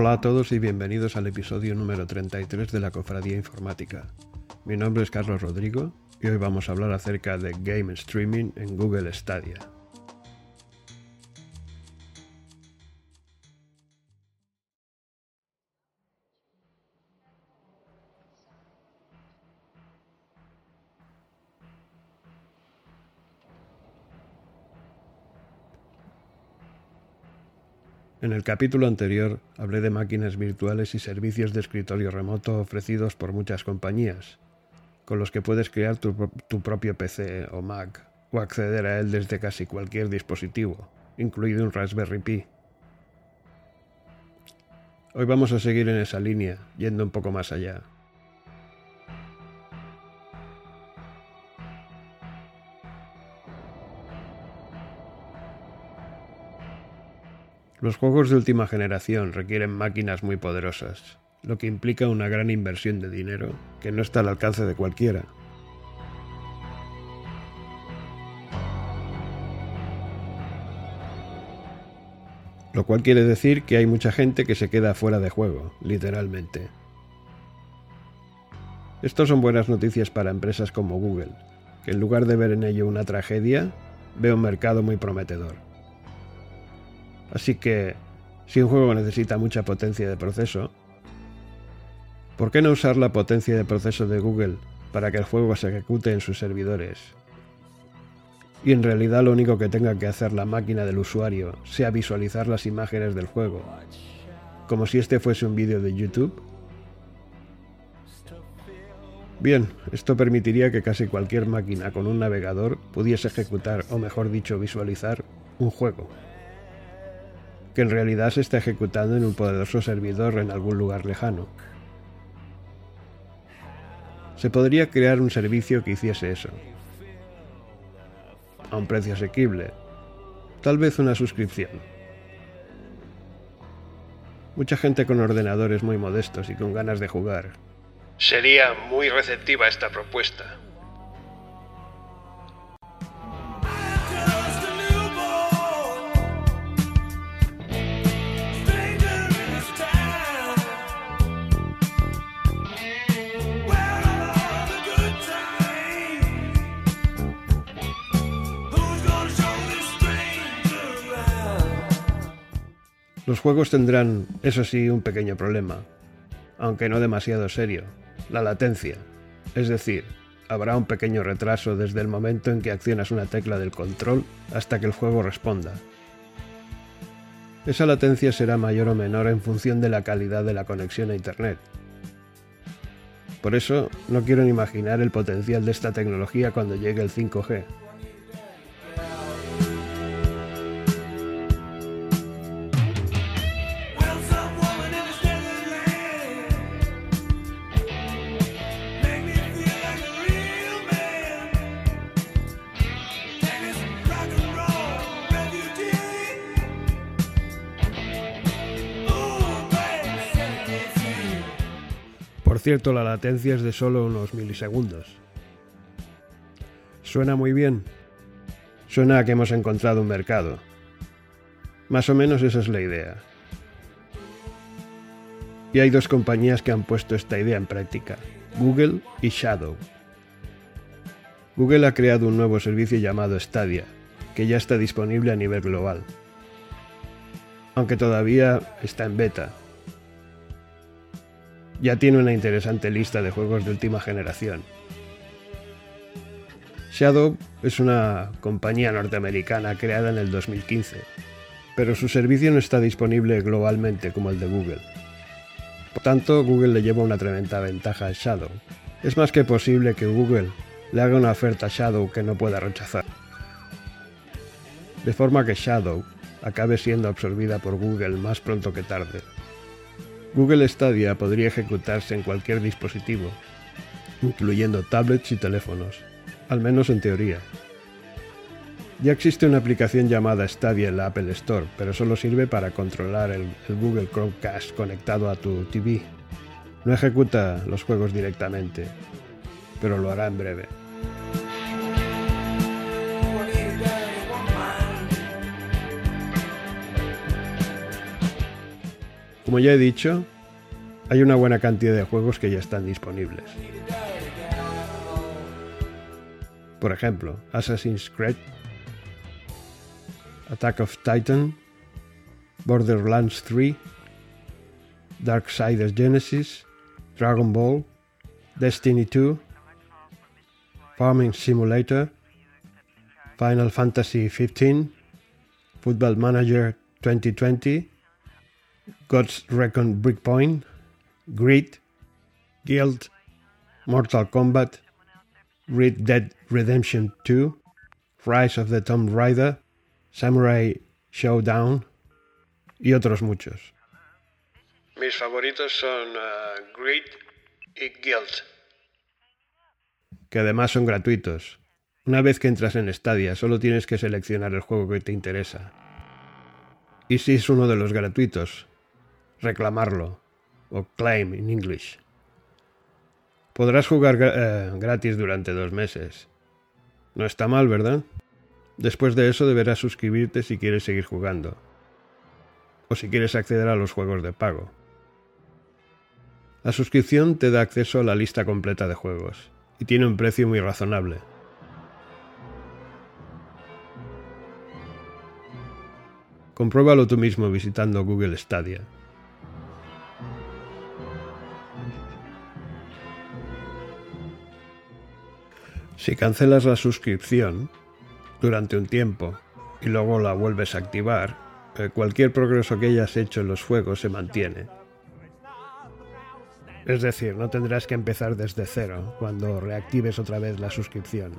Hola a todos y bienvenidos al episodio número 33 de la Cofradía Informática. Mi nombre es Carlos Rodrigo y hoy vamos a hablar acerca de game streaming en Google Stadia. En el capítulo anterior hablé de máquinas virtuales y servicios de escritorio remoto ofrecidos por muchas compañías, con los que puedes crear tu, propio PC o Mac o acceder a él desde casi cualquier dispositivo, incluido un Raspberry Pi. Hoy vamos a seguir en esa línea, yendo un poco más allá. Los juegos de última generación requieren máquinas muy poderosas, lo que implica una gran inversión de dinero que no está al alcance de cualquiera. Lo cual quiere decir que hay mucha gente que se queda fuera de juego, literalmente. Esto son buenas noticias para empresas como Google, que en lugar de ver en ello una tragedia, ve un mercado muy prometedor. Así que, si un juego necesita mucha potencia de proceso, ¿por qué no usar la potencia de proceso de Google para que el juego se ejecute en sus servidores? Y en realidad lo único que tenga que hacer la máquina del usuario sea visualizar las imágenes del juego, como si este fuese un vídeo de YouTube. Bien, esto permitiría que casi cualquier máquina con un navegador pudiese ejecutar, o mejor dicho, visualizar, un juego que en realidad se está ejecutando en un poderoso servidor en algún lugar lejano. Se podría crear un servicio que hiciese eso, a un precio asequible, tal vez una suscripción. Mucha gente con ordenadores muy modestos y con ganas de jugar sería muy receptiva esta propuesta. Los juegos tendrán, eso sí, un pequeño problema, aunque no demasiado serio, la latencia. Es decir, habrá un pequeño retraso desde el momento en que accionas una tecla del control hasta que el juego responda. Esa latencia será mayor o menor en función de la calidad de la conexión a Internet. Por eso, no quiero ni imaginar el potencial de esta tecnología cuando llegue el 5G. Cierto, la latencia es de solo unos milisegundos. ¿Suena muy bien? Suena a que hemos encontrado un mercado. Más o menos esa es la idea. Y hay dos compañías que han puesto esta idea en práctica, Google y Shadow. Google ha creado un nuevo servicio llamado Stadia, que ya está disponible a nivel global. Aunque todavía está en beta, ya tiene una interesante lista de juegos de última generación. Shadow es una compañía norteamericana creada en el 2015, pero su servicio no está disponible globalmente como el de Google. Por tanto, Google le lleva una tremenda ventaja a Shadow. Es más que posible que Google le haga una oferta a Shadow que no pueda rechazar. De forma que Shadow acabe siendo absorbida por Google más pronto que tarde. Google Stadia podría ejecutarse en cualquier dispositivo, incluyendo tablets y teléfonos, al menos en teoría. Ya existe una aplicación llamada Stadia en la Apple Store, pero solo sirve para controlar el, Google Chromecast conectado a tu TV. No ejecuta los juegos directamente, pero lo hará en breve. Como ya he dicho, hay una buena cantidad de juegos que ya están disponibles. Por ejemplo, Assassin's Creed, Attack of Titan, Borderlands 3, Darksiders Genesis, Dragon Ball, Destiny 2, Farming Simulator, Final Fantasy XV, Football Manager 2020, God's Recon Breakpoint, Grid, Guild, Mortal Kombat, Red Dead Redemption 2, Rise of the Tomb Raider, Samurai Showdown y otros muchos. Mis favoritos son uh, Grid y Guild, que además son gratuitos. Una vez que entras en Stadia, solo tienes que seleccionar el juego que te interesa. Y si es uno de los gratuitos, reclamarlo, o claim en English. Podrás jugar eh, gratis durante dos meses. No está mal, ¿verdad? Después de eso deberás suscribirte si quieres seguir jugando. O si quieres acceder a los juegos de pago. La suscripción te da acceso a la lista completa de juegos y tiene un precio muy razonable. Compruébalo tú mismo visitando Google Stadia. Si cancelas la suscripción durante un tiempo y luego la vuelves a activar, eh, cualquier progreso que hayas hecho en los juegos se mantiene es decir, no tendrás que empezar desde cero cuando reactives otra vez la suscripción.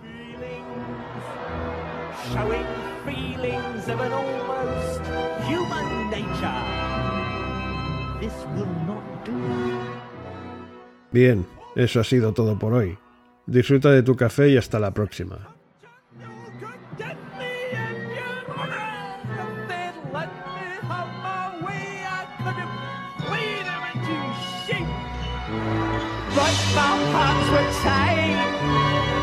Bien, eso ha sido todo por hoy. Disfruta de tu café y hasta la próxima.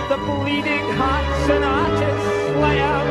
The bleeding hearts and artists lay out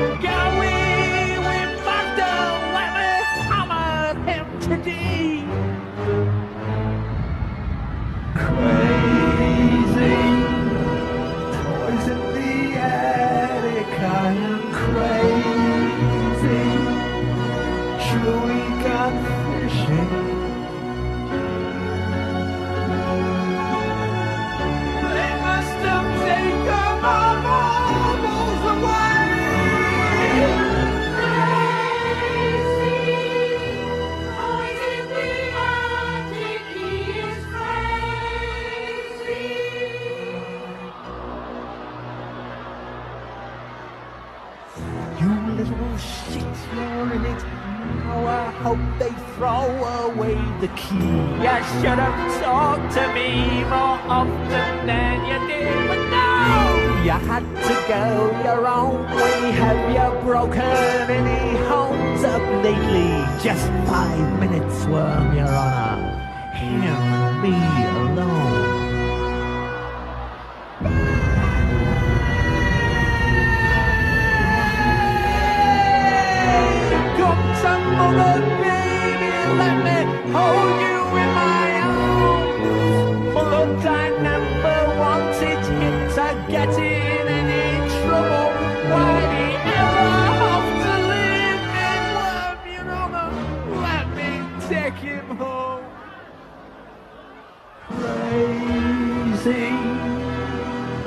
hope they throw away the key. You should have talked to me more often than you did, but no! You had to go your own way. Have you broken any homes up lately? Just five minutes, worm, your honor. Hear me alone.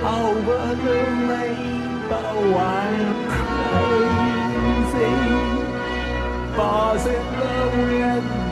Over the rainbow, I'm crazy. Bars in the wind